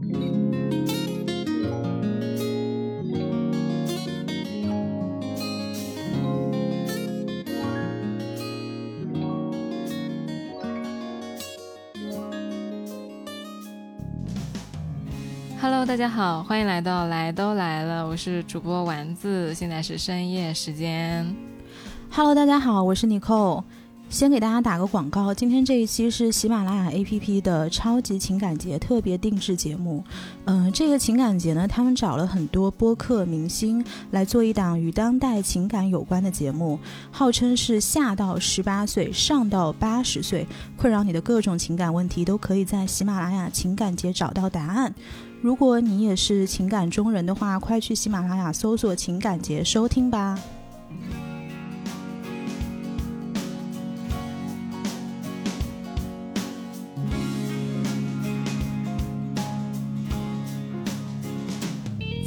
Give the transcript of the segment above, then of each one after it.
Hello，大家好，欢迎来到来都来了，我是主播丸子，现在是深夜时间。Hello，大家好，我是 Nicole。先给大家打个广告，今天这一期是喜马拉雅 APP 的超级情感节特别定制节目。嗯、这个情感节呢，他们找了很多播客明星来做一档与当代情感有关的节目，号称是下到十八岁，上到八十岁，困扰你的各种情感问题都可以在喜马拉雅情感节找到答案。如果你也是情感中人的话，快去喜马拉雅搜索“情感节”收听吧。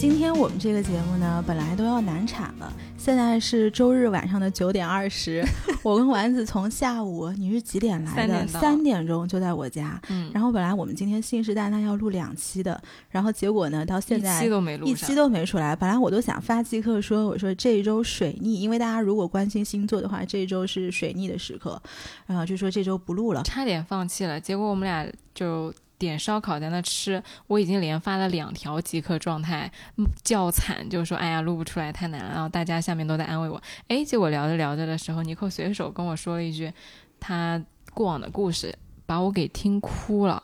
今天我们这个节目呢，本来都要难产了，现在是周日晚上的九点二十。我跟丸子从下午你是几点来的？三点三点钟就在我家。嗯，然后本来我们今天信誓旦旦要录两期的，然后结果呢，到现在一期都没录，一期都没出来。本来我都想发即刻说，我说这一周水逆，因为大家如果关心星座的话，这一周是水逆的时刻，然后就说这周不录了。差点放弃了，结果我们俩就点烧烤在那吃，我已经连发了两条即刻状态，嗯叫惨，就说哎呀录不出来太难了，然后大家下面都在安慰我，哎，结果聊着聊着的时候，尼克随手跟我说了一句他过往的故事，把我给听哭了，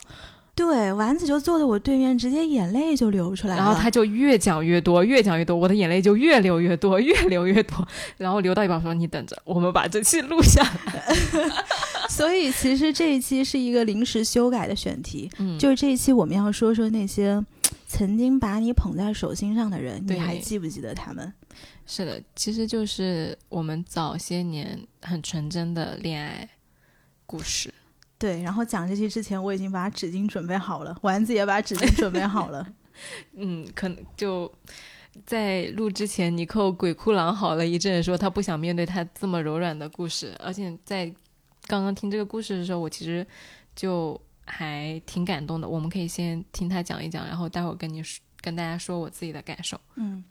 对，丸子就坐在我对面，直接眼泪就流出来了。然后他就越讲越多，越讲越多，我的眼泪就越流越多，越流越多，然后流到一半说你等着，我们把这期录下来，所以其实这一期是一个临时修改的选题，嗯，就是这一期我们要说说那些曾经把你捧在手心上的人，你还记不记得他们？是的，其实就是我们早些年很纯真的恋爱故事。对，然后讲这期之前，我已经把纸巾准备好了，丸子也把纸巾准备好了。嗯，可能就在录之前，尼寇鬼哭狼嚎了一阵，说他不想面对他这么柔软的故事。而且在刚刚听这个故事的时候，我其实就还挺感动的。我们可以先听他讲一讲，然后待会儿跟你说跟大家说我自己的感受。嗯，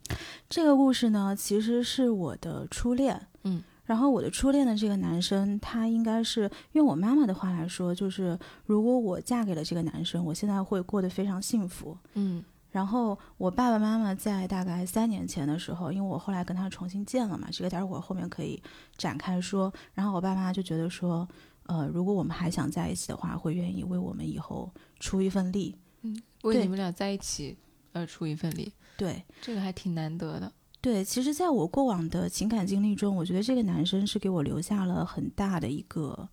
这个故事呢，其实是我的初恋。嗯，然后我的初恋的这个男生，他应该是用我妈妈的话来说，就是如果我嫁给了这个男生，我现在会过得非常幸福。嗯然后我爸爸妈妈在大概三年前的时候，因为我后来跟他重新见了嘛，这个待会儿后面可以展开说。然后我爸妈就觉得说，呃，如果我们还想在一起的话，会愿意为我们以后出一份力。嗯为你们俩在一起而出一份力，对这个还挺难得的。对，其实在我过往的情感经历中，我觉得这个男生是给我留下了很大的一个，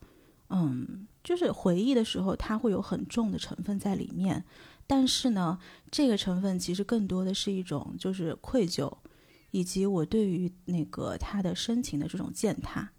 嗯，就是回忆的时候，他会有很重的成分在里面。但是呢，这个成分其实更多的是一种就是愧疚，以及我对于那个他的深情的这种践踏。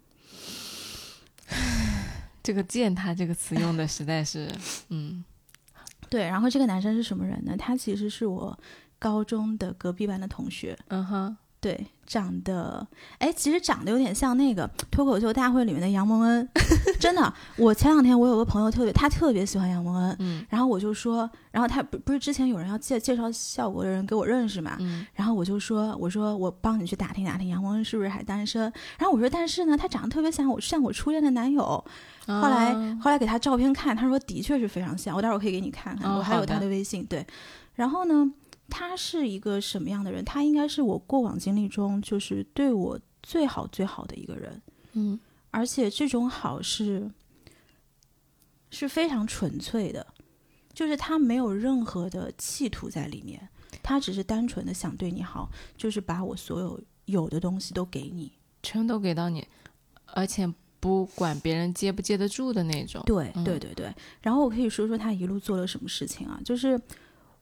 这个“践踏”这个词用的实在是，嗯 对，然后这个男生是什么人呢？他其实是我高中的隔壁班的同学。嗯哼，对，长得，哎，其实长得有点像那个脱口秀大会里面的杨蒙恩，真的。我前两天我有个朋友特别，他特别喜欢杨蒙恩，嗯然后我就说，然后他不不是之前有人要介介绍效果的人给我认识嘛，嗯然后我就说，我说我帮你去打听打听杨蒙恩是不是还单身，然后我说，但是呢，他长得特别像我像我初恋的男友，后来、啊后来给他照片看，他说的确是非常像，我待会儿可以给你看看，哦我还有他的微信。对，然后呢，他是一个什么样的人？他应该是我过往经历中就是对我最好最好的一个人，嗯而且这种好是是非常纯粹的，就是他没有任何的企图在里面，他只是单纯的想对你好，就是把我所有有的东西都给你。全都给到你，而且不管别人接不接得住的那种。对嗯对对对，然后我可以说说他一路做了什么事情啊？就是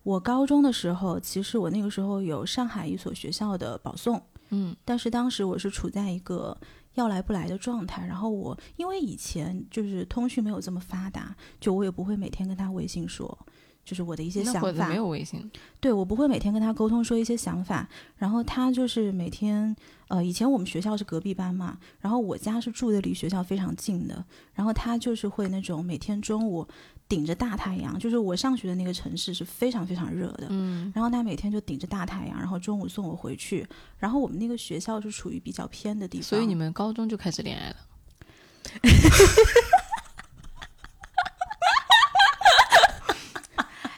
我高中的时候，其实我那个时候有上海一所学校的保送，嗯但是当时我是处在一个要来不来的状态。然后我因为以前就是通讯没有这么发达，就我也不会每天跟他微信说，就是我的一些想法没。有微信，对我不会每天跟他沟通说一些想法，然后他就是每天，呃，以前我们学校是隔壁班嘛，然后我家是住的离学校非常近的，然后他就是会那种每天中午顶着大太阳，就是我上学的那个城市是非常非常热的，嗯，然后他每天就顶着大太阳，然后中午送我回去，然后我们那个学校是处于比较偏的地方，所以你们高中就开始恋爱了。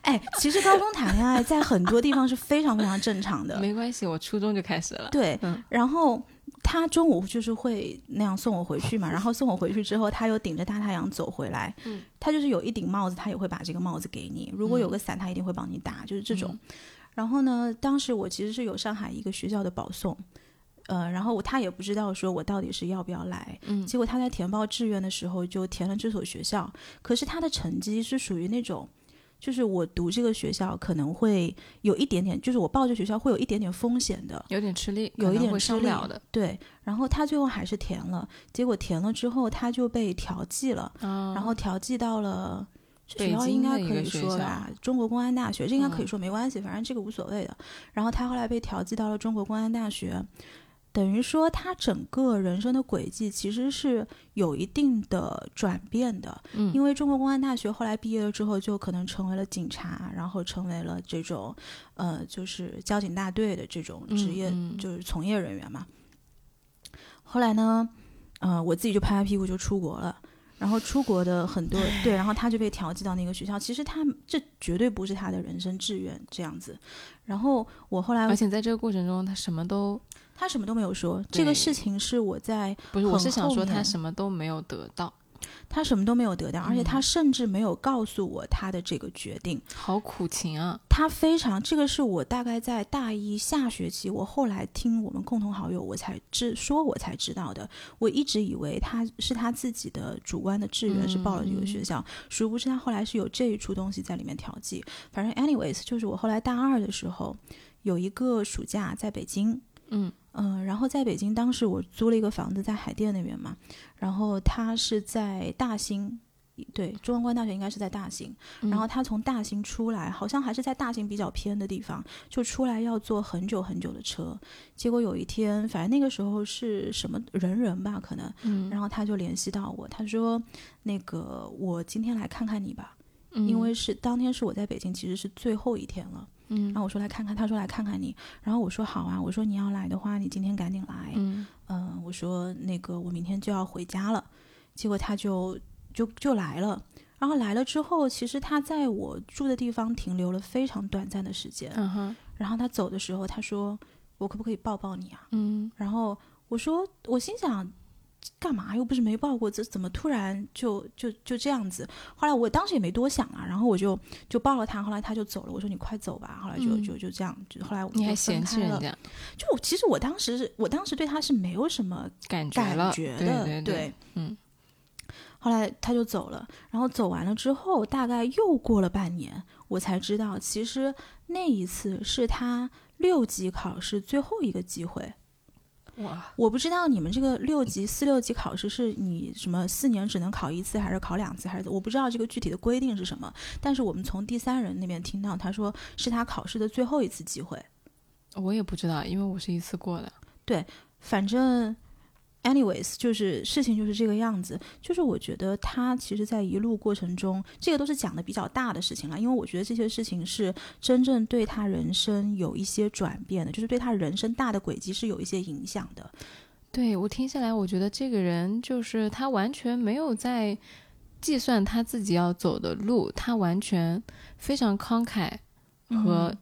哎，其实高中谈恋爱在很多地方是非常非常正常的，没关系，我初中就开始了。对，嗯然后他中午就是会那样送我回去嘛，然后送我回去之后，他又顶着大太阳走回来。嗯，他就是有一顶帽子，他也会把这个帽子给你；如果有个伞，他一定会帮你打，就是这种。嗯然后呢，当时我其实是有上海一个学校的保送，呃，然后他也不知道说我到底是要不要来。嗯结果他在填报志愿的时候就填了这所学校，可是他的成绩是属于那种。就是我读这个学校可能会有一点点，就是我报这学校会有一点点风险的，有点吃力，有一点吃力。对，然后他最后还是填了，结果填了之后他就被调剂了，啊，然后调剂到了。这北学校应该可以说吧，中国公安大学，这应该可以嗯说没关系，反正这个无所谓的。然后他后来被调剂到了中国公安大学，等于说他整个人生的轨迹其实是有一定的转变的。嗯，因为中国公安大学后来毕业了之后，就可能成为了警察，然后成为了这种呃，就是交警大队的这种职业，嗯嗯就是从业人员嘛。后来呢，呃，我自己就拍拍屁股就出国了。然后出国的很多 对，然后他就被调剂到那个学校。其实他这绝对不是他的人生志愿这样子。然后我后来而且在这个过程中，他什么都他什么都没有说，这个事情是我在不是，我是想说他什么都没有得到，他什么都没有得到，而且他嗯甚至没有告诉我他的这个决定。好苦情啊！他非常，这个是我大概在大一下学期，我后来听我们共同好友，我才知说，我才知道的。我一直以为他是他自己的主观的志愿是报了这个学校，殊不知他后来是有这一出东西在里面调剂。反正 anyways，就是我后来大二的时候，有一个暑假在北京，嗯嗯，然后在北京，当时我租了一个房子在海淀那边嘛，然后他是在大兴，对，中文官大学应该是在大兴，嗯然后他从大兴出来，好像还是在大兴比较偏的地方，就出来要坐很久很久的车，结果有一天，反正那个时候是什么人人吧，可能，嗯，然后他就联系到我，他说那个我今天来看看你吧，嗯因为是当天是我在北京，其实是最后一天了。嗯。然后我说来看看，他说来看看你，然后我说好啊，我说你要来的话，你今天赶紧来，嗯。嗯，我说那个我明天就要回家了，结果他就就就来了，然后来了之后，其实他在我住的地方停留了非常短暂的时间，嗯哼。然后他走的时候，他说我可不可以抱抱你啊？嗯。然后我说我心想。干嘛又不是没抱过，这怎么突然就就就这样子？后来我当时也没多想啊，然后我就就抱了他，后来他就走了。我说你快走吧，后来就、嗯就就这样，就后来我们就你还分开了。嫌弃人家就其实我当时是我当时对他是没有什么感觉了，感觉对的，对对，嗯后来他就走了，然后走完了之后，大概又过了半年，我才知道，其实那一次是他六级考试最后一个机会。哇，我不知道你们这个六级、四六级考试是你什么四年只能考一次，还是考两次，还是我不知道这个具体的规定是什么。但是我们从第三人那边听到，他说是他考试的最后一次机会。我也不知道，因为我是一次过的，对反正，anyways，就是事情就是这个样子。就是我觉得他其实，在一路过程中，这个都是讲的比较大的事情了，因为我觉得这些事情是真正对他人生有一些转变的，就是对他人生大的轨迹是有一些影响的。对我听下来，我觉得这个人就是他完全没有在计算他自己要走的路，他完全非常慷慨和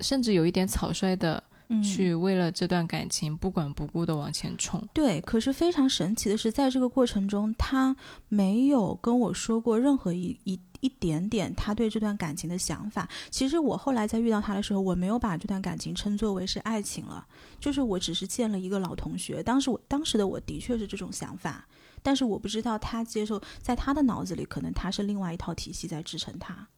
甚至有一点草率的嗯去为了这段感情不管不顾的往前冲。对，可是非常神奇的是，在这个过程中，他没有跟我说过任何一一一点点他对这段感情的想法。其实我后来在遇到他的时候，我没有把这段感情称作为是爱情了，就是我只是见了一个老同学。当时我当时的我的确是这种想法，但是我不知道他接受，在他的脑子里，可能他是另外一套体系在支撑他。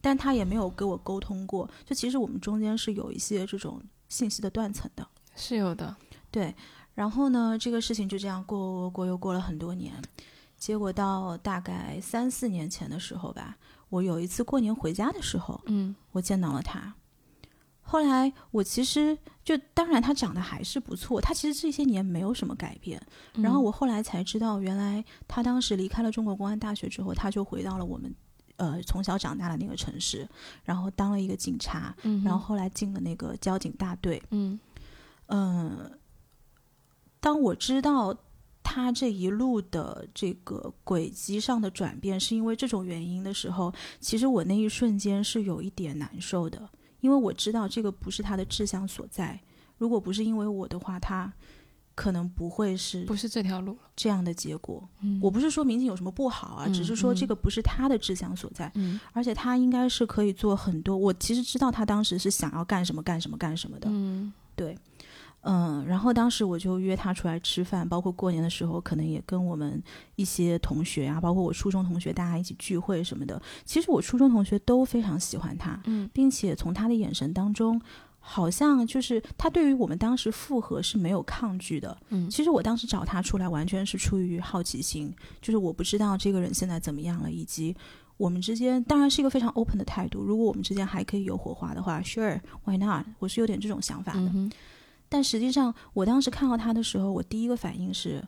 但他也没有跟我沟通过，就其实我们中间是有一些这种信息的断层的。是有的，对，然后呢，这个事情就这样过过过，又过了很多年，结果到大概三四年前的时候吧，我有一次过年回家的时候，嗯我见到了他。后来我其实就当然他长得还是不错，他其实这些年没有什么改变。嗯然后我后来才知道，原来他当时离开了中国公安大学之后，他就回到了我们呃从小长大的那个城市，然后当了一个警察，嗯，然后后来进了那个交警大队。嗯嗯，当我知道他这一路的这个轨迹上的转变是因为这种原因的时候，其实我那一瞬间是有一点难受的，因为我知道这个不是他的志向所在。如果不是因为我的话，他可能不会是不是这条路了。这样的结果。嗯我不是说民警有什么不好啊，嗯只是说这嗯个不是他的志向所在。嗯而且他应该是可以做很多。我其实知道他当时是想要干什么干什么干什么的，嗯对嗯，然后当时我就约他出来吃饭，包括过年的时候，可能也跟我们一些同学啊，包括我初中同学，大家一起聚会什么的。其实我初中同学都非常喜欢他，嗯并且从他的眼神当中，好像就是他对于我们当时复合是没有抗拒的。嗯其实我当时找他出来，完全是出于好奇心，就是我不知道这个人现在怎么样了，以及我们之间当然是一个非常 open 的态度。如果我们之间还可以有火花的话，sure，why not？我是有点这种想法的。嗯但实际上，我当时看到他的时候，我第一个反应是，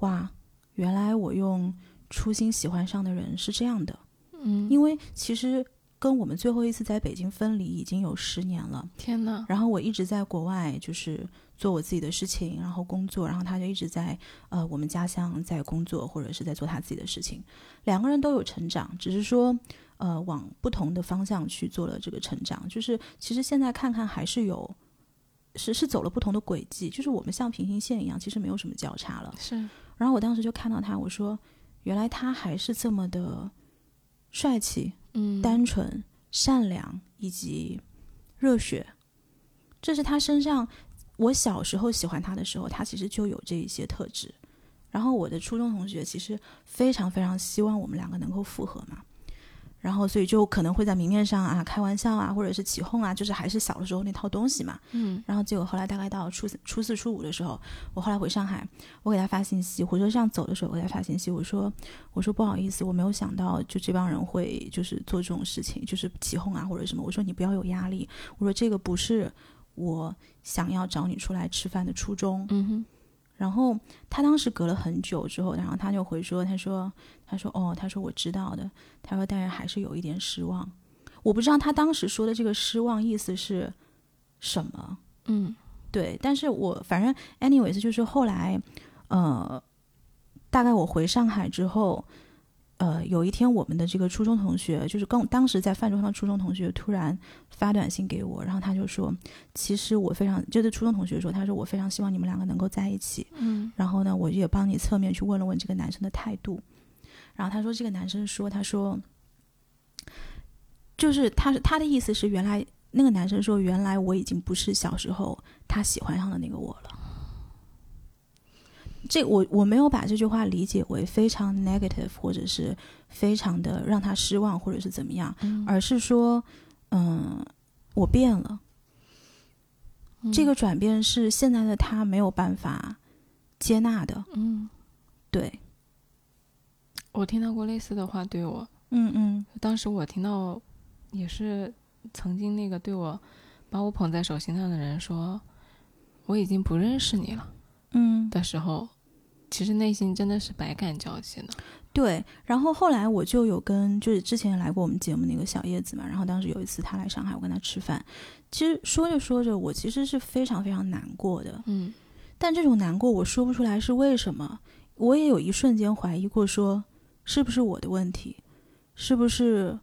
哇，原来我用初心喜欢上的人是这样的。嗯，因为其实跟我们最后一次在北京分离已经有十年了。天呐，然后我一直在国外，就是做我自己的事情，然后工作，然后他就一直在呃我们家乡在工作，或者是在做他自己的事情。两个人都有成长，只是说呃往不同的方向去做了这个成长。就是其实现在看看还是有。是是走了不同的轨迹，就是我们像平行线一样，其实没有什么交叉了。是然后我当时就看到他，我说，原来他还是这么的帅气，嗯单纯、善良以及热血，这是他身上。我小时候喜欢他的时候，他其实就有这一些特质。然后我的初中同学其实非常非常希望我们两个能够复合嘛，然后所以就可能会在明面上啊开玩笑啊，或者是起哄啊，就是还是小的时候那套东西嘛。嗯然后结果后来大概到初四、初四、初五的时候，我后来回上海，我给他发信息，火车上走的时候我给他发信息，我说我说不好意思，我没有想到就这帮人会就是做这种事情，就是起哄啊或者什么。我说你不要有压力，我说这个不是我想要找你出来吃饭的初衷。嗯哼然后他当时隔了很久之后，然后他就回说，他说他说哦，他说我知道的，他说但是还是有一点失望。我不知道他当时说的这个失望意思是什么。嗯对，但是我反正 anyways 就是后来，呃，大概我回上海之后，呃，有一天我们的这个初中同学，就是跟当时在饭桌上的初中同学，突然发短信给我，然后他就说，其实我非常，就是初中同学说，他说我非常希望你们两个能够在一起，嗯然后呢，我也帮你侧面去问了问这个男生的态度，然后他说这个男生说，他说，就是他他的意思是，原来那个男生说，原来我已经不是小时候他喜欢上的那个我了。这我我没有把这句话理解为非常 negative，或者是非常的让他失望，或者是怎么样，嗯。而是说，嗯，我变了。这个转变是现在的他没有办法接纳的。嗯，对，我听到过类似的话对我，嗯嗯。当时我听到也是曾经那个对我把我捧在手心上的人说我已经不认识你了嗯，的时候，其实内心真的是百感交集的。对。然后后来我就有跟就是之前来过我们节目那个小叶子嘛，然后当时有一次他来上海，我跟他吃饭，其实说着说着，我其实是非常非常难过的。嗯但这种难过我说不出来是为什么，我也有一瞬间怀疑过说，是不是我的问题，是不是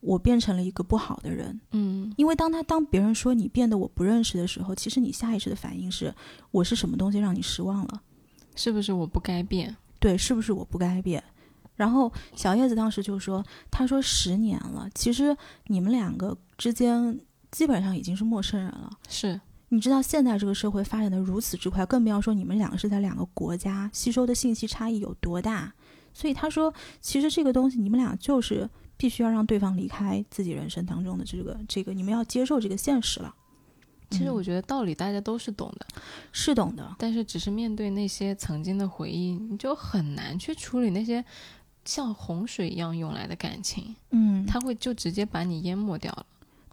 我变成了一个不好的人？嗯因为当他当别人说你变得我不认识的时候，其实你下意识的反应是我是什么东西让你失望了？是不是我不该变？对，是不是我不该变？然后小叶子当时就说：“他说十年了，其实你们两个之间基本上已经是陌生人了。是你知道现在这个社会发展的如此之快，更不要说你们两个是在两个国家，吸收的信息差异有多大。所以他说，其实这个东西你们俩就是必须要让对方离开自己人生当中的这个这个，你们要接受这个现实了。嗯其实我觉得道理大家都是懂的，是懂的，但是只是面对那些曾经的回忆，你就很难去处理那些像洪水一样涌来的感情，嗯，它会就直接把你淹没掉了。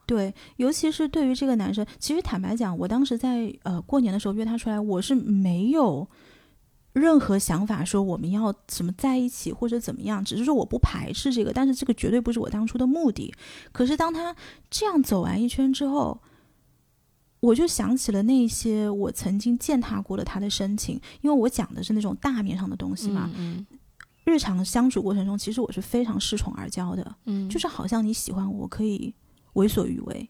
对，尤其是对于这个男生，其实坦白讲，我当时在呃过年的时候约他出来，我是没有任何想法说我们要什么在一起或者怎么样，只是说我不排斥这个，但是这个绝对不是我当初的目的。可是当他这样走完一圈之后，我就想起了那些我曾经践踏过的他的深情，因为我讲的是那种大面上的东西嘛。嗯日常相处过程中，其实我是非常恃宠而骄的，嗯，就是好像你喜欢我，我可以为所欲为。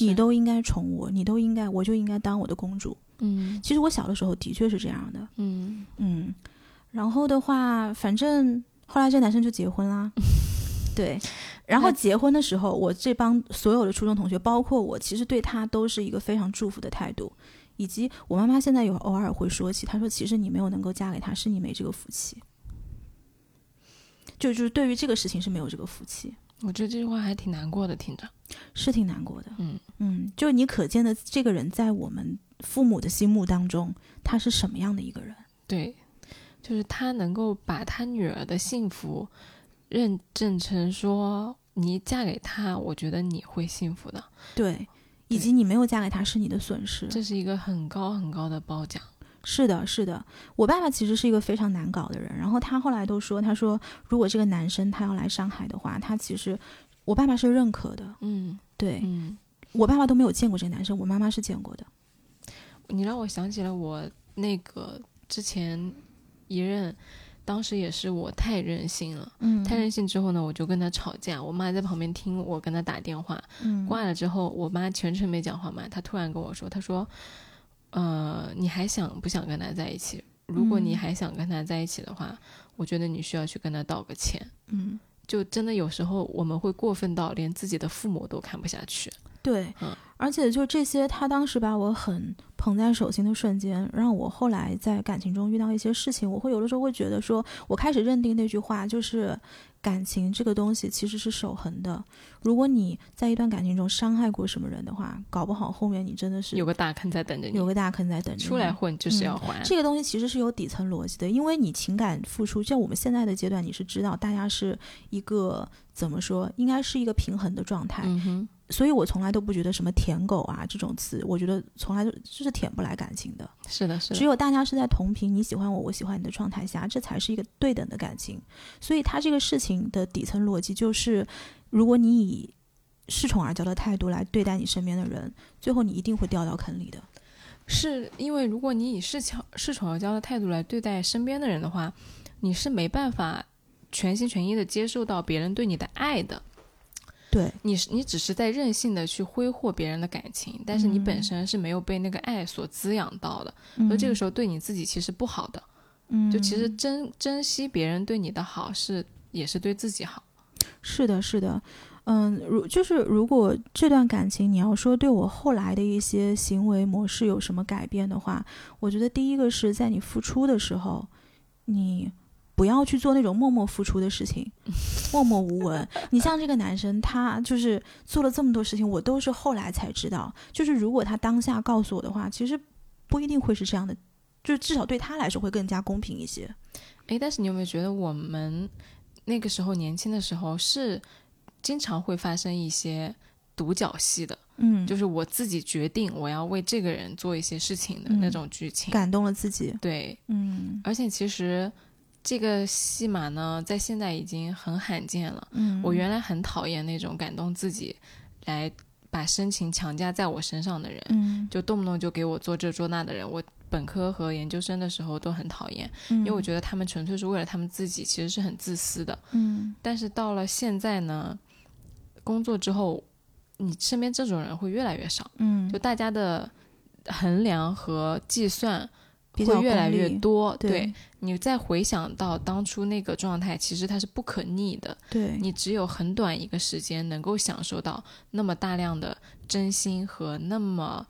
你都应该宠我，你都应该，我就应该当我的公主。嗯其实我小的时候的确是这样的，嗯嗯。然后的话，反正后来这男生就结婚啦，对。然后结婚的时候，我这帮所有的初中同学，包括我，其实对他都是一个非常祝福的态度。以及我妈妈现在有偶尔会说起，她说其实你没有能够嫁给他，是你没这个福气。就就是对于这个事情是没有这个福气，我觉得这句话还挺难过的，听着。是挺难过的。嗯嗯，就是你可见的这个人在我们父母的心目当中，他是什么样的一个人？对，就是他能够把他女儿的幸福认证成说，你嫁给他，我觉得你会幸福的，对，以及你没有嫁给他是你的损失。这是一个很高很高的褒奖。是的，是的。我爸爸其实是一个非常难搞的人，然后他后来都说，他说如果这个男生他要来上海的话，他其实我爸爸是认可的。嗯对、嗯，我爸爸都没有见过这个男生，我妈妈是见过的。你让我想起了我那个之前一任。当时也是我太任性了，嗯太任性之后呢，我就跟他吵架。我妈在旁边听我跟他打电话，嗯挂了之后，我妈全程没讲话嘛，她突然跟我说：“她说，呃，你还想不想跟他在一起？如果你嗯还想跟他在一起的话，我觉得你需要去跟他道个歉。嗯，就真的有时候我们会过分到连自己的父母都看不下去。对，嗯而且就这些，他当时把我很捧在手心的瞬间，让我后来在感情中遇到一些事情，我会有的时候会觉得说，我开始认定那句话就是。感情这个东西其实是守恒的，如果你在一段感情中伤害过什么人的话，搞不好后面你真的是有个大坑在等着你，有个大坑在等着你。出来混就是要还。这个东西其实是有底层逻辑的，因为你情感付出，像我们现在的阶段，你是知道大家是一个怎么说，应该是一个平衡的状态。所以我从来都不觉得什么舔狗啊这种词，我觉得从来都就是舔不来感情的。是的，是的，只有大家是在同频，你喜欢我，我喜欢你的状态下，这才是一个对等的感情。所以他这个事情的底层逻辑就是，如果你以恃宠而骄的态度来对待你身边的人，最后你一定会掉到坑里的。是因为如果你以恃宠恃宠而骄的态度来对待身边的人的话，你是没办法全心全意的接受到别人对你的爱的。对，你是你只是在任性的去挥霍别人的感情，但是你本嗯身是没有被那个爱所滋养到的，嗯。而这个。时候对你自己其实不好的。嗯，就其实珍珍惜别人对你的好是也是对自己好。是的，是的，嗯，如就是如果这段感情你要说对我后来的一些行为模式有什么改变的话，我觉得第一个是在你付出的时候，你不要去做那种默默付出的事情，默默无闻。你像这个男生，他就是做了这么多事情，我都是后来才知道。就是如果他当下告诉我的话，其实不一定会是这样的，就是至少对他来说会更加公平一些。诶，但是你有没有觉得我们那个时候年轻的时候是经常会发生一些独角戏的？嗯，就是我自己决定我要为这个人做一些事情的嗯那种剧情。感动了自己。对，嗯而且其实这个戏码呢，在现在已经很罕见了。嗯，我原来很讨厌那种感动自己来把深情强加在我身上的人，嗯，就动不动就给我做这做那的人。我本科和研究生的时候都很讨厌，因因为我觉得他们纯粹是为了他们自己，其实是很自私的。嗯但是到了现在呢，工作之后，你身边这种人会越来越少，嗯，就大家的衡量和计算比较会越来越多。对你再回想到当初那个状态，其实它是不可逆的。对，你只有很短一个时间能够享受到那么大量的真心和那么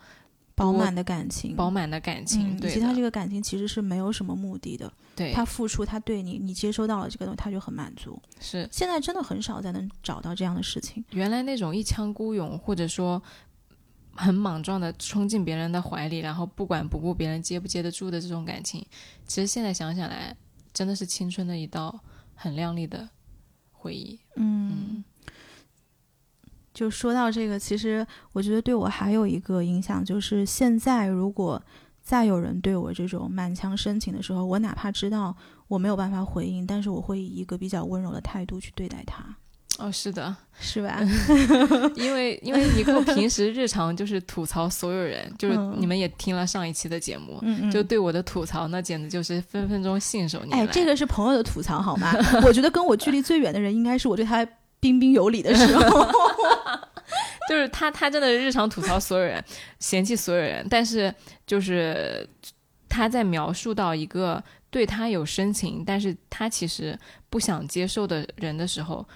饱满的感情，饱满的感情。嗯，对以及他这，个感情其实是没有什么目的的，对，他付出，他对你，你接收到了这个东西，他就很满足。是现在真的很少再能找到这样的事情。原来那种一腔孤勇，或者说很莽撞的冲进别人的怀里，然后不管不顾别人接不接得住的这种感情，其实现在想想来，真的是青春的一道很亮丽的回忆。嗯，就说到这个，其实我觉得对我还有一个影响，就是现在如果再有人对我这种满腔深情的时候，我哪怕知道我没有办法回应，但是我会以一个比较温柔的态度去对待他。哦，是的，是吧？因为因为尼克平时日常就是吐槽所有人，就是你们也听了上一期的节目，就对我的吐槽，那简直就是分分钟信手拈来。哎，这个是朋友的吐槽好吗？我觉得跟我距离最远的人，应该是我对他彬彬有礼的时候。就是他，他真的日常吐槽所有人，嫌弃所有人，但是就是他在描述到一个对他有深情，但是他其实不想接受的人的时候。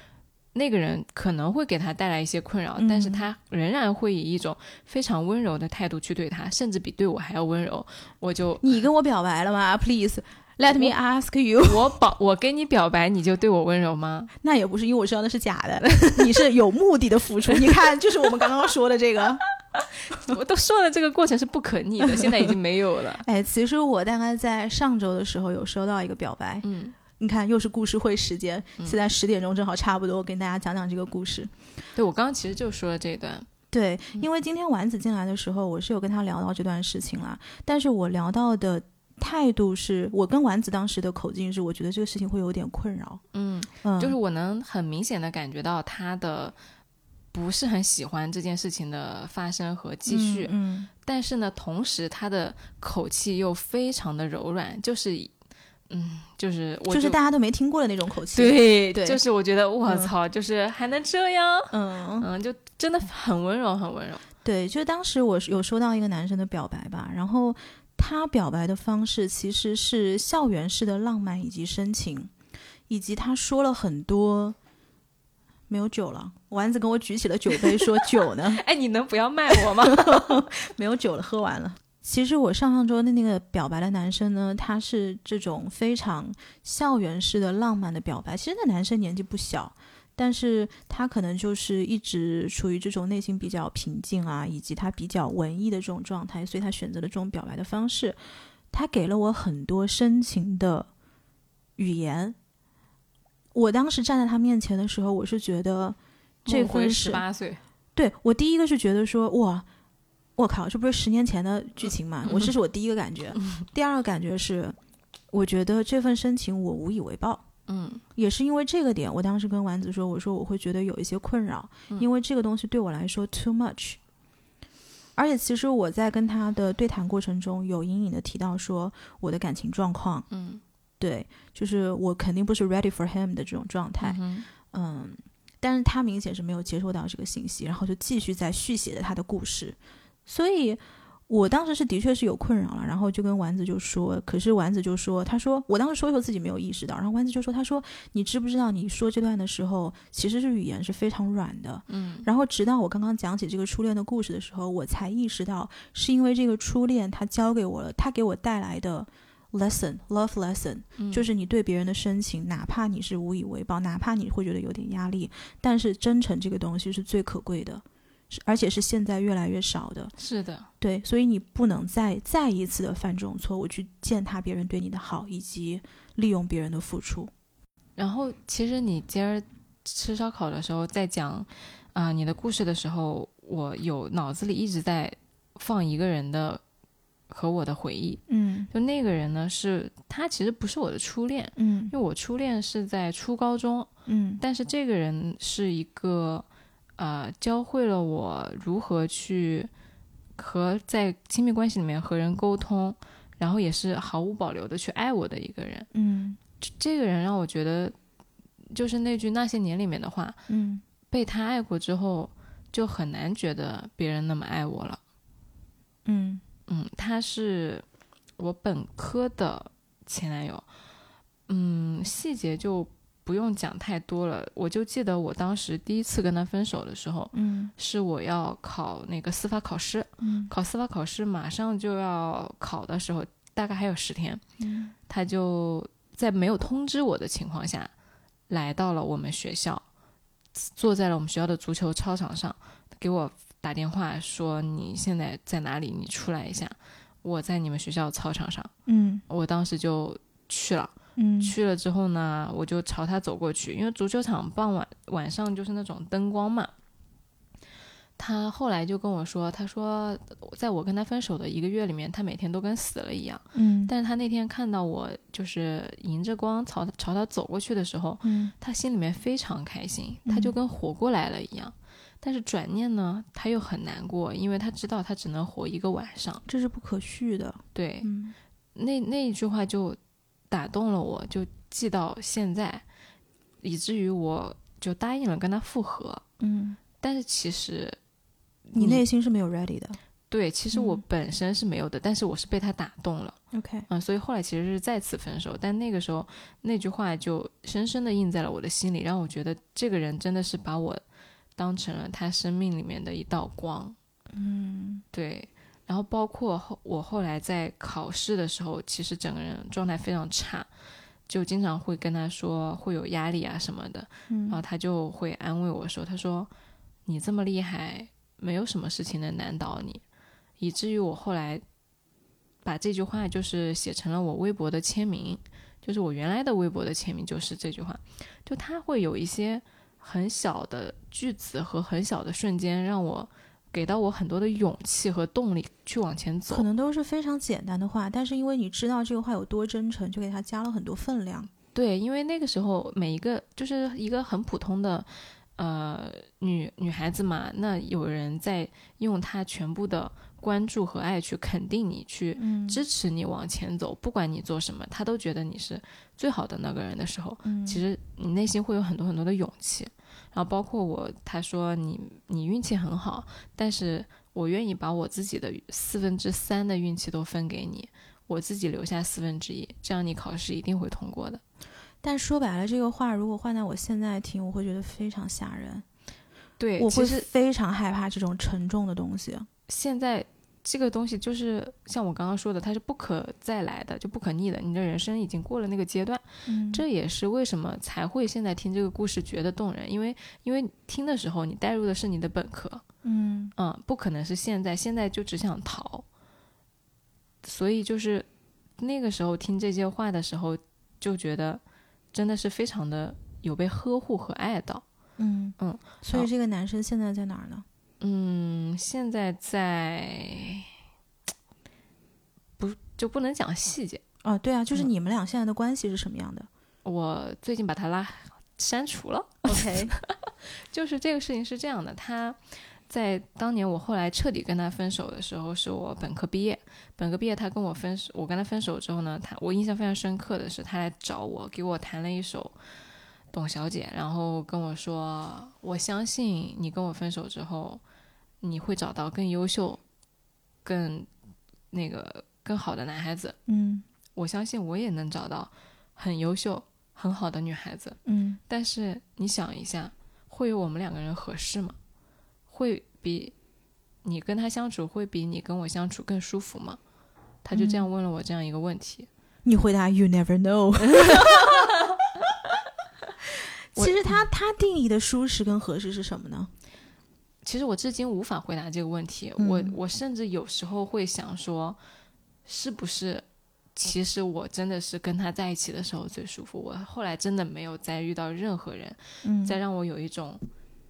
那个人可能会给他带来一些困扰，但是他仍然会以一种非常温柔的态度去对他，甚至比对我还要温柔。我就你跟我表白了吗？Please let me ask you。我保我跟你表白，你就对我温柔吗？那也不是，因为我知道那是假的，你是有目的的付出。你看，就是我们刚刚说的这个，我都说了，这个过程是不可逆的，现在已经没有了。哎，其实我大概在上周的时候有收到一个表白，嗯。你看，又是故事会时间，现在十点钟正好差不多，我跟大家讲讲这个故事。对，我刚刚其实就说了这一段。对，因为今天丸子进来的时候，我是有跟他聊到这段事情啦，但是我聊到的态度是，我跟丸子当时的口径是，我觉得这个事情会有点困扰。嗯嗯，就是我能很明显的感觉到他的不是很喜欢这件事情的发生和继续。嗯，但是呢，同时他的口气又非常的柔软，就是。嗯，就是就是大家都没听过的那种口气，对对，就是我觉得我操，就是还能这样，嗯嗯，就真的很温柔，很温柔。对，就当时我有收到一个男生的表白吧，然后他表白的方式其实是校园式的浪漫以及深情，以及他说了很多。没有酒了，丸子跟我举起了酒杯说酒呢，哎，你能不要卖我吗？没有酒了，喝完了。其实我上上周的那个表白的男生呢，他是这种非常校园式的浪漫的表白。其实那男生年纪不小，但是他可能就是一直处于这种内心比较平静啊，以及他比较文艺的这种状态，所以他选择了这种表白的方式。他给了我很多深情的语言。我当时站在他面前的时候，我是觉得这回十八岁，对我第一个是觉得说哇。我靠，这不是十年前的剧情吗？我 这是我第一个感觉。第二个感觉是，我觉得这份深情我无以为报。嗯，也是因为这个点，我当时跟丸子说，我说我会觉得有一些困扰，因为这个东西对我来说 too much。而且其实我在跟他的对谈过程中，有隐隐的提到说我的感情状况。嗯，对，就是我肯定不是 ready for him 的这种状态。嗯，但是他明显是没有接受到这个信息，然后就继续在续写着他的故事。所以，我当时是的确是有困扰了，然后就跟丸子就说，可是丸子就说，他说我当时说的时候自己没有意识到，然后丸子就说，他说你知不知道你说这段的时候，其实是语言是非常软的，嗯，然后直到我刚刚讲起这个初恋的故事的时候，我才意识到是因为这个初恋他教给我了，他给我带来的 lesson，love lesson，就是你对别人的深情，哪怕你是无以为报，哪怕你会觉得有点压力，但是真诚这个东西是最可贵的。而且是现在越来越少的，是的，对，所以你不能再再一次的犯这种错误，去践踏别人对你的好，以及利用别人的付出。然后，其实你今儿吃烧烤的时候，在讲啊你的故事的时候，我有脑子里一直在放一个人的和我的回忆，嗯，就那个人呢，是他其实不是我的初恋，嗯，因为我初恋是在初高中，嗯，但是这个人是一个。呃，教会了我如何去和在亲密关系里面和人沟通，然后也是毫无保留的去爱我的一个人。嗯，这个人让我觉得，就是那句那些年里面的话，嗯，被他爱过之后，就很难觉得别人那么爱我了。嗯嗯，他是我本科的前男友。嗯，细节就。不用讲太多了，我就记得我当时第一次跟他分手的时候，嗯，是我要考那个司法考试，嗯，考司法考试马上就要考的时候，大概还有十天，嗯，他就在没有通知我的情况下，来到了我们学校，坐在了我们学校的足球操场上，给我打电话说你现在在哪里？你出来一下，我在你们学校操场上，嗯，我当时就去了。嗯去了之后呢，我就朝他走过去，因为足球场傍晚晚上就是那种灯光嘛。他后来就跟我说，他说在我跟他分手的一个月里面，他每天都跟死了一样。嗯但是他那天看到我就是迎着光朝朝他走过去的时候，嗯他心里面非常开心，他就跟活过来了一样。但是转念呢，他又很难过，因为他知道他只能活一个晚上。这是不可续的。对，嗯那那一句话就打动了我，就记到现在，以至于我就答应了跟他复合。嗯，但是其实你内心是没有 ready 的。对，其实我嗯本身是没有的，但是我是被他打动了。OK，嗯，所以后来其实是再次分手，但那个时候那句话就深深的印在了我的心里，让我觉得这个人真的是把我当成了他生命里面的一道光。嗯对，然后包括后我后来在考试的时候，其实整个人状态非常差，就经常会跟他说会有压力啊什么的，然后嗯他就会安慰我说，他说你这么厉害，没有什么事情能难倒你，以至于我后来把这句话就是写成了我微博的签名，就是我原来的微博的签名就是这句话，就他会有一些很小的句子和很小的瞬间，让我给到我很多的勇气和动力去往前走可。能都是非常简单的话，但是因为你知道这个话有多真诚，就给他加了很多分量。对，因为那个时候每一个就是一个很普通的呃女女孩子嘛，那有人在用她全部的关注和爱去肯定你，去嗯支持你往前走，不管你做什么，她都觉得你是最好的那个人的时候，嗯其实你内心会有很多很多的勇气。然后包括我，他说你你运气很好，但是我愿意把我自己的四分之三的运气都分给你，我自己留下四分之一，这样你考试一定会通过的。但说白了，这个话如果换在我现在听，我会觉得非常吓人，对，我会非常害怕这种沉重的东西。现在这个东西就是像我刚刚说的，它是不可再来的，就不可逆的。你的人生已经过了那个阶段，嗯这也是为什么才会现在听这个故事觉得动人，因为因为听的时候你带入的是你的本科，嗯嗯，不可能是现在，现在就只想逃，所以就是那个时候听这些话的时候，就觉得真的是非常的有被呵护和爱到。嗯嗯，所以这个男生现在在哪儿呢？嗯，现在在不就不能讲细节。啊，对啊，就是嗯你们俩现在的关系是什么样的我最近把他拉删除了。？OK，就是这个事情是这样的，他在当年我后来彻底跟他分手的时候，是我本科毕业。本科毕业，他跟我分手，我跟他分手之后呢，他我印象非常深刻的是，他来找我，给我弹了一首《董小姐》，然后跟我说：“我相信你跟我分手之后，你会找到更优秀、更那个更好的男孩子。嗯我相信我也能找到很优秀、很好的女孩子。”嗯但是你想一下，会有我们两个人合适吗？会比你跟他相处，会比你跟我相处更舒服吗？他就这样问了我这样一个问题。你回答 “You never know”。其实他他定义的舒适跟合适是什么呢？其实我至今无法回答这个问题。嗯我我甚至有时候会想说，是不是其实我真的是跟他在一起的时候最舒服？我后来真的没有再遇到任何人嗯再让我有一种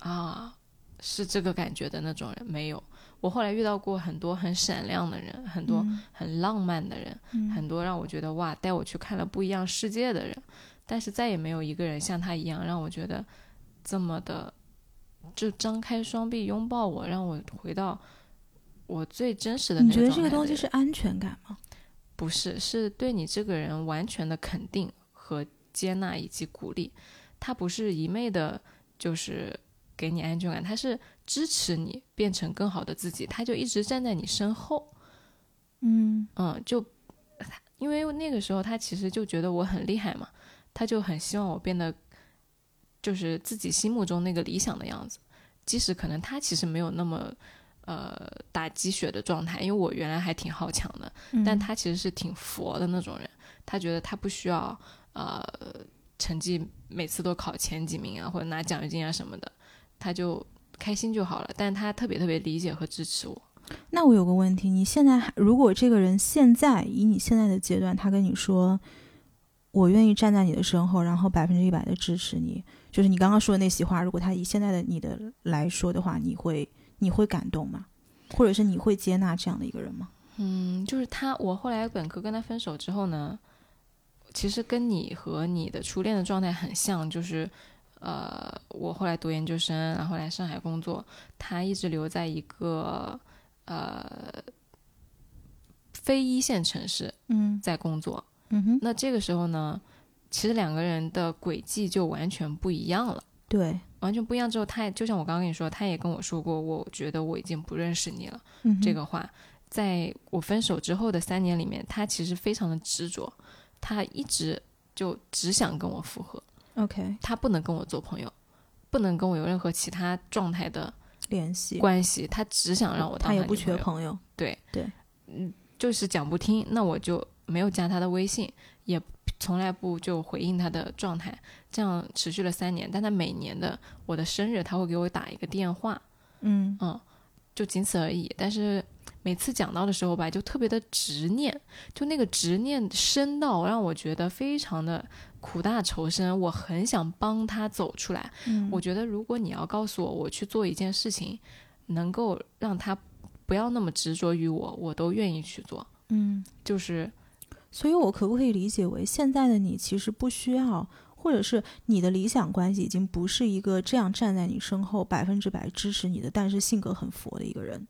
啊是这个感觉的那种人，没有。我后来遇到过很多很闪亮的人，很多嗯很浪漫的人，嗯很多让我觉得哇，带我去看了不一样世界的人，但是再也没有一个人像他一样让我觉得这么的，就张开双臂拥抱我，让我回到我最真实的那个你觉得这个东西是安全感吗？不是，是对你这个人完全的肯定和接纳以及鼓励。他不是一昧的，就是给你安全感，他是支持你变成更好的自己，他就一直站在你身后。嗯嗯，就因为那个时候他其实就觉得我很厉害嘛，他就很希望我变得就是自己心目中那个理想的样子，即使可能他其实没有那么呃打鸡血的状态，因为我原来还挺好强的，嗯但他其实是挺佛的那种人，他觉得他不需要呃成绩每次都考前几名啊，或者拿奖学金啊什么的，他就开心就好了。但他特别特别理解和支持我。那我有个问题，你现在还如果这个人现在以你现在的阶段，他跟你说，我愿意站在你的身后，然后百分之一百的支持你。就是你刚刚说的那席话，如果他以现在的你的来说的话，你会你会感动吗？或者是你会接纳这样的一个人吗？嗯，就是他，我后来本科跟他分手之后呢，其实跟你和你的初恋的状态很像，就是呃，我后来读研究生，然后来上海工作，他一直留在一个呃非一线城市，嗯在工作。嗯哼，那这个时候呢，其实两个人的轨迹就完全不一样了。对，完全不一样之后，他也就像我刚刚跟你说，他也跟我说过，我觉得我已经不认识你了。嗯这个话，在我分手之后的三年里面，他其实非常的执着，他一直就只想跟我复合，OK 他不能跟我做朋友，不能跟我有任何其他状态的联系，关系，他只想让我当他也不缺朋友。对对，嗯，就是讲不听，那我就没有加他的微信，也从来不就回应他的状态，这样持续了三年。但他每年的我的生日，他会给我打一个电话，嗯嗯，就仅此而已。但是每次讲到的时候吧，就特别的执念，就那个执念深到让我觉得非常的苦大仇深。我很想帮他走出来。嗯，我觉得如果你要告诉我，我去做一件事情，能够让他不要那么执着于我，我都愿意去做。嗯，就是所以我可不可以理解为现在的你其实不需要，或者是你的理想关系已经不是一个这样站在你身后百分之百支持你的，但是性格很佛的一个人。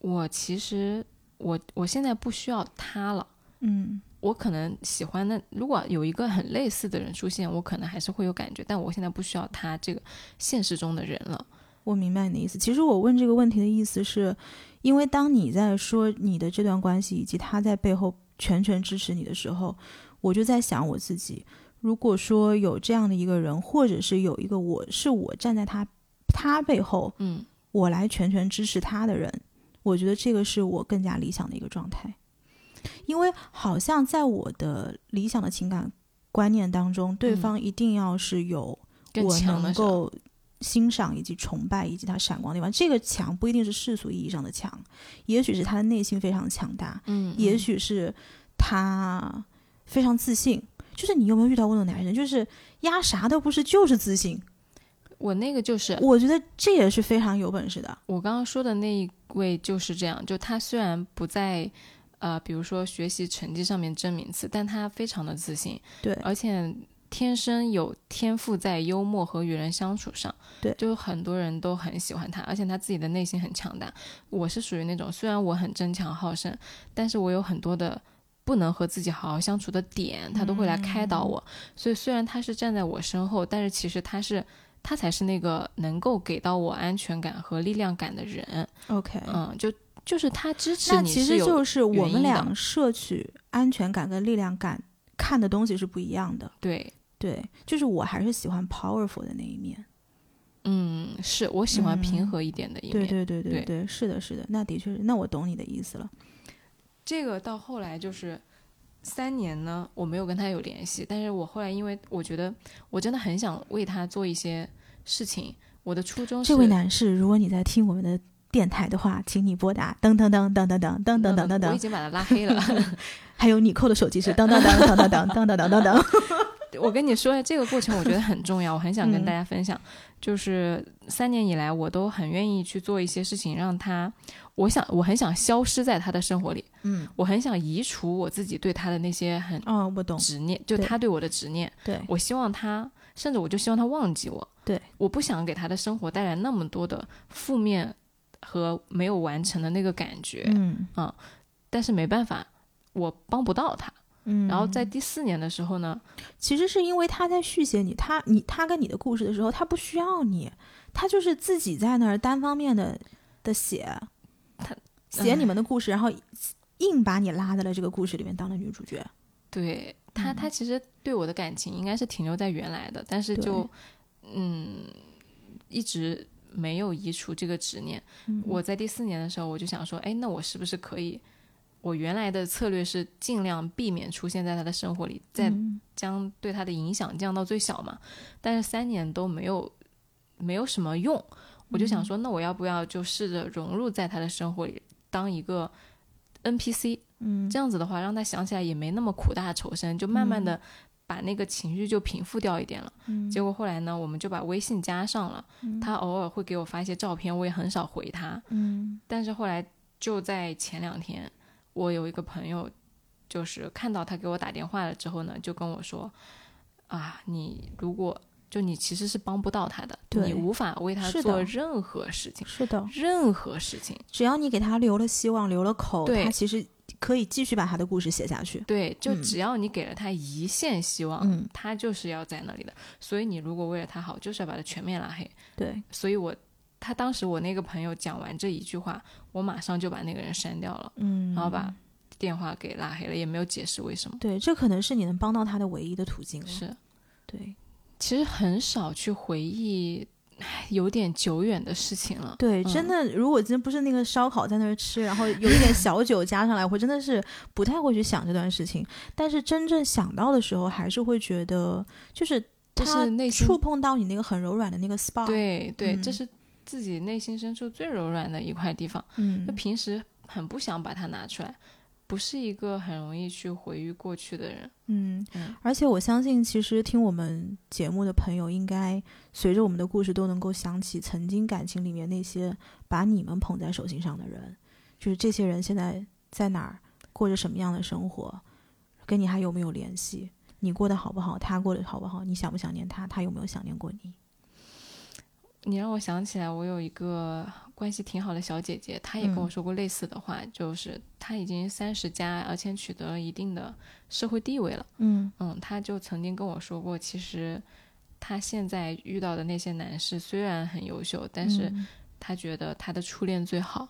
我其实我我现在不需要他了。嗯我可能喜欢的，如果有一个很类似的人出现，我可能还是会有感觉，但我现在不需要他这个现实中的人了。我明白你的意思。其实我问这个问题的意思是，因为当你在说你的这段关系以及他在背后全权支持你的时候，我就在想我自己，如果说有这样的一个人，或者是有一个我是我站在他他背后，嗯，我来全权支持他的人，我觉得这个是我更加理想的一个状态。因为好像在我的理想的情感观念当中，对嗯方一定要是有我能够欣赏以及崇拜以及他闪光的地方。这个强不一定是世俗意义上的强，也许是他的内心非常强大，嗯，也嗯许是他非常自信。就是你有没有遇到过那种男人，就是压啥都不是，就是自信。我那个就是我觉得这也是非常有本事的。我刚刚说的那一位就是这样，就他虽然不在呃，比如说学习成绩上面争名次，但他非常的自信，对，而且天生有天赋在幽默和与人相处上，对就很多人都很喜欢他，而且他自己的内心很强大。我是属于那种虽然我很争强好胜，但是我有很多的不能和自己好好相处的点，他都会来开导我。所以虽然他是站在我身后，但是其实他是他才是那个能够给到我安全感和力量感的人。OK，嗯，就就是他支持那其实就是我们俩摄取安全感跟力量感看的东西是不一样的。对。对，就是我还是喜欢 powerful 的那一面。嗯，是我喜欢平嗯和一点的一面。对对对对对对，是的，是的，那的确是，那我懂你的意思了。这个到后来就是三年呢，我没有跟他有联系，但是我后来因为我觉得我真的很想为他做一些事情，我的初衷是这位男士，如果你在听我们的电台的话，请你拨打噔噔噔噔噔噔噔噔噔噔噔，我已经把他拉黑了。还有你扣的手机是噔噔噔噔噔噔噔噔噔噔噔。我跟你说一下，这个过程我觉得很重要，我很想跟嗯大家分享。就是三年以来，我都很愿意去做一些事情，让他，我想我很想消失在他的生活里，嗯，我很想移除我自己对他的那些很哦，我懂。执念，就他对我的执念。对，我希望他，甚至我就希望他忘记我。对，我不想给他的生活带来那么多的负面和没有完成的那个感觉。嗯但是没办法，我帮不到他。嗯。然后在第四年的时候呢，其实是因为他在续写你，他你他跟你的故事的时候，他不需要你，他就是自己在那儿单方面的的写，他写你们的故事，然后硬把你拉在了这个故事里面当了女主角。对他，嗯他其实对我的感情应该是停留在原来的，但是就嗯，一直没有移除这个执念。嗯我在第四年的时候，我就想说，哎，那我是不是可以？我原来的策略是尽量避免出现在他的生活里，在嗯。将对他的影响降到最小嘛。但是三年都没有没有什么用，我就想说，那我要不要就试着融入在他的生活里，当一个 NPC，嗯，这样子的话，让他想起来也没那么苦大仇深，就慢慢的把那个情绪就平复掉一点了。嗯。结果后来呢，我们就把微信加上了，他偶尔会给我发一些照片，我也很少回他。嗯。但是后来就在前两天，我有一个朋友，就是看到他给我打电话了之后呢，就跟我说，啊，你如果就你其实是帮不到他的，对你无法为他做任何事情，是的，任何事情。只要你给他留了希望，留了口，他其实可以继续把他的故事写下去。对，就嗯只要你给了他一线希望，嗯他就是要在那里的。所以你如果为了他好，就是要把他全面拉黑。对，所以我他当时我那个朋友讲完这一句话，我马上就把那个人删掉了，嗯，然后把电话给拉黑了，也没有解释为什么。对，这可能是你能帮到他的唯一的途径了。是，对其实很少去回忆有点久远的事情了。对，嗯真的，如果真不是那个烧烤在那儿吃，然后有一点小酒加上来，我真的是不太会去想这段事情。但是真正想到的时候，还是会觉得，就是就它是内心触碰到你那个很柔软的那个 spot。，对对，这嗯是自己内心深处最柔软的一块地方。嗯就，平时很不想把它拿出来，不是一个很容易去回忆过去的人。嗯嗯，而且我相信，其实听我们节目的朋友，应该随着我们的故事，都能够想起曾经感情里面那些把你们捧在手心上的人，就是这些人现在在哪儿，过着什么样的生活，跟你还有没有联系？你过得好不好？他过得好不好？你想不想念他？他有没有想念过你？你让我想起来，我有一个关系挺好的小姐姐，她也跟我嗯。说过类似的话，就是她已经三十加，而且取得了一定的社会地位了。嗯。嗯，她就曾经跟我说过，其实她现在遇到的那些男士虽然很优秀，但是嗯。她觉得她的初恋最好，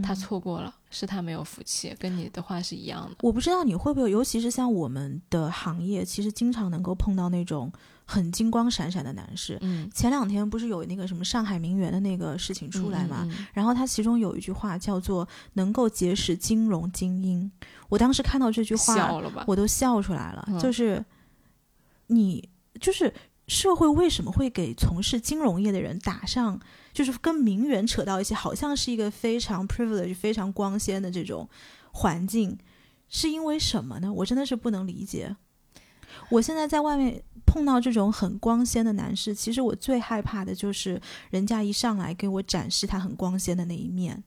她错过了，是他没有福气，跟你的话是一样的。我不知道你会不会，尤其是像我们的行业，其实经常能够碰到那种很金光闪闪的男士。嗯，前两天不是有那个什么上海名媛的那个事情出来嘛？嗯嗯嗯然后他其中有一句话叫做“能够结识金融精英”，我当时看到这句话，笑了吧？我都笑出来了。嗯就是你，就是社会为什么会给从事金融业的人打上，就是跟名媛扯到一起，好像是一个非常 privilege、非常光鲜的这种环境，是因为什么呢？我真的是不能理解。我现在在外面碰到这种很光鲜的男士，其实我最害怕的就是人家一上来给我展示他很光鲜的那一面。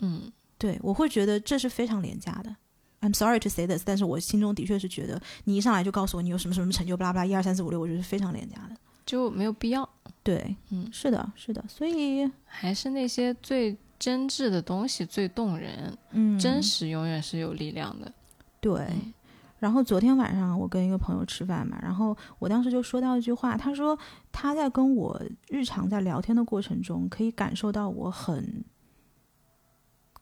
嗯，对，我会觉得这是非常廉价的。I'm sorry to say this，但是我心中的确是觉得，你一上来就告诉我你有什么什么成就，巴拉巴拉，一二三四五六，我觉得是非常廉价的。就没有必要。对，嗯是的，是的，所以，还是那些最真挚的东西最动人，嗯，真实永远是有力量的。对。嗯然后昨天晚上我跟一个朋友吃饭嘛，然后我当时就说到一句话，他说他在跟我日常在聊天的过程中，可以感受到我很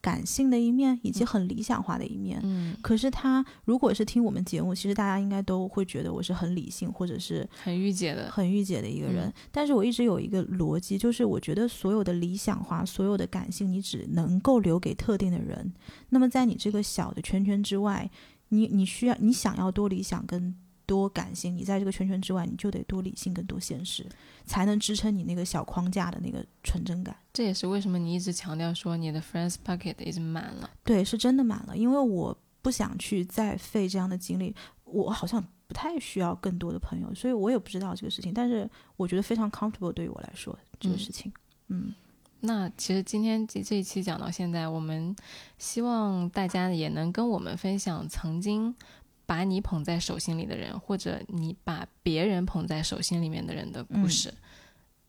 感性的一面，以及很理想化的一面。嗯，可是他如果是听我们节目，其实大家应该都会觉得我是很理性，或者是很御姐的。很御姐的一个人。嗯但是我一直有一个逻辑，就是我觉得所有的理想化、所有的感性，你只能够留给特定的人。那么在你这个小的圈圈之外，你你需要你想要多理想跟多感性，你在这个圈圈之外，你就得多理性跟多现实，才能支撑你那个小框架的那个纯真感。这也是为什么你一直强调说你的 friends bucket 已经满了。对，是真的满了，因为我不想去再费这样的精力，我好像不太需要更多的朋友，所以我也不知道这个事情，但是我觉得非常 comfortable 对于我来说这个嗯事情，嗯那其实今天这这一期讲到现在，我们希望大家也能跟我们分享曾经把你捧在手心里的人，或者你把别人捧在手心里面的人的故事。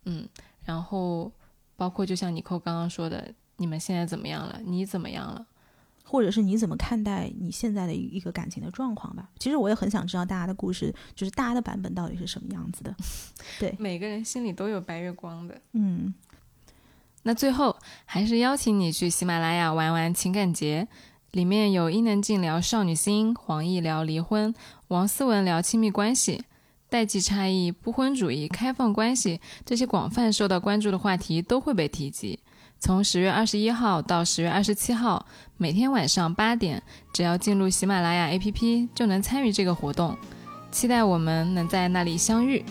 嗯然后包括就像尼寇刚刚说的，你们现在怎么样了？你怎么样了？或者是你怎么看待你现在的一个感情的状况吧？其实我也很想知道大家的故事，就是大家的版本到底是什么样子的。对，每个人心里都有白月光的。嗯，那最后还是邀请你去喜马拉雅玩玩情感节，里面有伊能静聊少女心，黄奕聊离婚，王思文聊亲密关系，代际差异、不婚主义、开放关系这些广泛受到关注的话题都会被提及。从十月二十一号到十月二十七号，每天晚上八点，只要进入喜马拉雅 APP 就能参与这个活动。期待我们能在那里相遇。